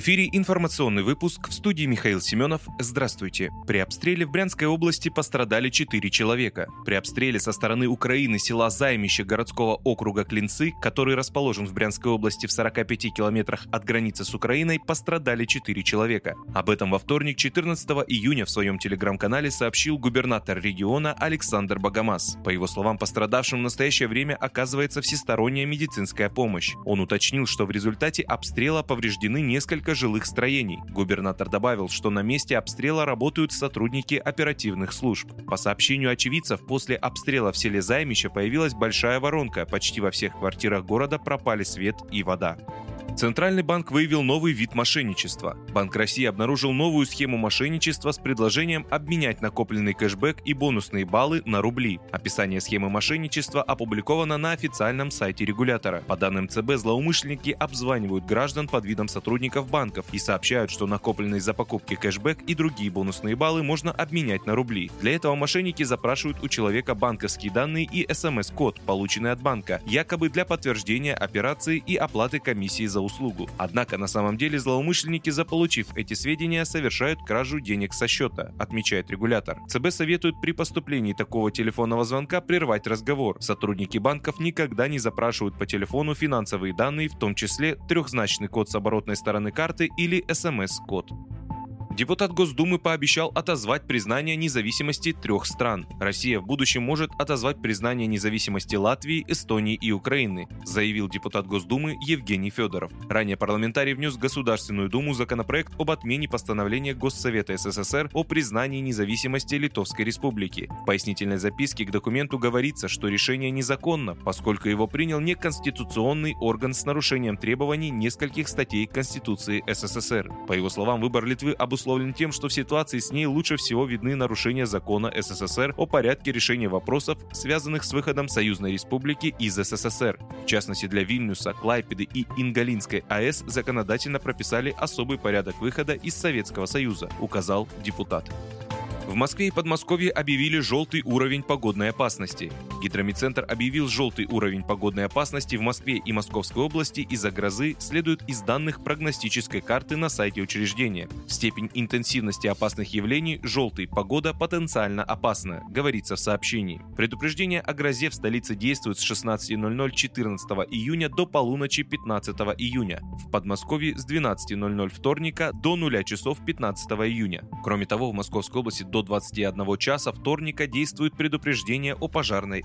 Эфире информационный выпуск в студии Михаил Семенов. Здравствуйте. При обстреле в Брянской области пострадали 4 человека. При обстреле со стороны Украины села Займище городского округа Клинцы, который расположен в Брянской области в 45 километрах от границы с Украиной, пострадали 4 человека. Об этом во вторник, 14 июня в своем телеграм-канале сообщил губернатор региона Александр Богомаз. По его словам, пострадавшим в настоящее время оказывается всесторонняя медицинская помощь. Он уточнил, что в результате обстрела повреждены несколько несколько жилых строений. Губернатор добавил, что на месте обстрела работают сотрудники оперативных служб. По сообщению очевидцев, после обстрела в селе Займище появилась большая воронка, почти во всех квартирах города пропали свет и вода. Центральный банк выявил новый вид мошенничества. Банк России обнаружил новую схему мошенничества с предложением обменять накопленный кэшбэк и бонусные баллы на рубли. Описание схемы мошенничества опубликовано на официальном сайте регулятора. По данным ЦБ, злоумышленники обзванивают граждан под видом сотрудников банков и сообщают, что накопленный за покупки кэшбэк и другие бонусные баллы можно обменять на рубли. Для этого мошенники запрашивают у человека банковские данные и смс-код, полученный от банка, якобы для подтверждения операции и оплаты комиссии за услугу. Однако на самом деле злоумышленники, заполучив эти сведения, совершают кражу денег со счета, отмечает регулятор. ЦБ советует при поступлении такого телефонного звонка прервать разговор. Сотрудники банков никогда не запрашивают по телефону финансовые данные, в том числе трехзначный код с оборотной стороны карты или смс-код. Депутат Госдумы пообещал отозвать признание независимости трех стран. Россия в будущем может отозвать признание независимости Латвии, Эстонии и Украины, заявил депутат Госдумы Евгений Федоров. Ранее парламентарий внес в Государственную Думу законопроект об отмене постановления Госсовета СССР о признании независимости Литовской Республики. В пояснительной записке к документу говорится, что решение незаконно, поскольку его принял неконституционный орган с нарушением требований нескольких статей Конституции СССР. По его словам, выбор Литвы обусловлен обусловлен тем, что в ситуации с ней лучше всего видны нарушения закона СССР о порядке решения вопросов, связанных с выходом Союзной Республики из СССР. В частности, для Вильнюса, Клайпеды и Ингалинской АЭС законодательно прописали особый порядок выхода из Советского Союза, указал депутат. В Москве и Подмосковье объявили желтый уровень погодной опасности. Гидромедцентр объявил желтый уровень погодной опасности в Москве и Московской области из-за грозы следует из данных прогностической карты на сайте учреждения. Степень интенсивности опасных явлений «желтый» погода потенциально опасна, говорится в сообщении. Предупреждение о грозе в столице действует с 16.00 14 июня до полуночи 15 июня. В Подмосковье с 12.00 вторника до 0 часов 15 июня. Кроме того, в Московской области до 21 часа вторника действует предупреждение о пожарной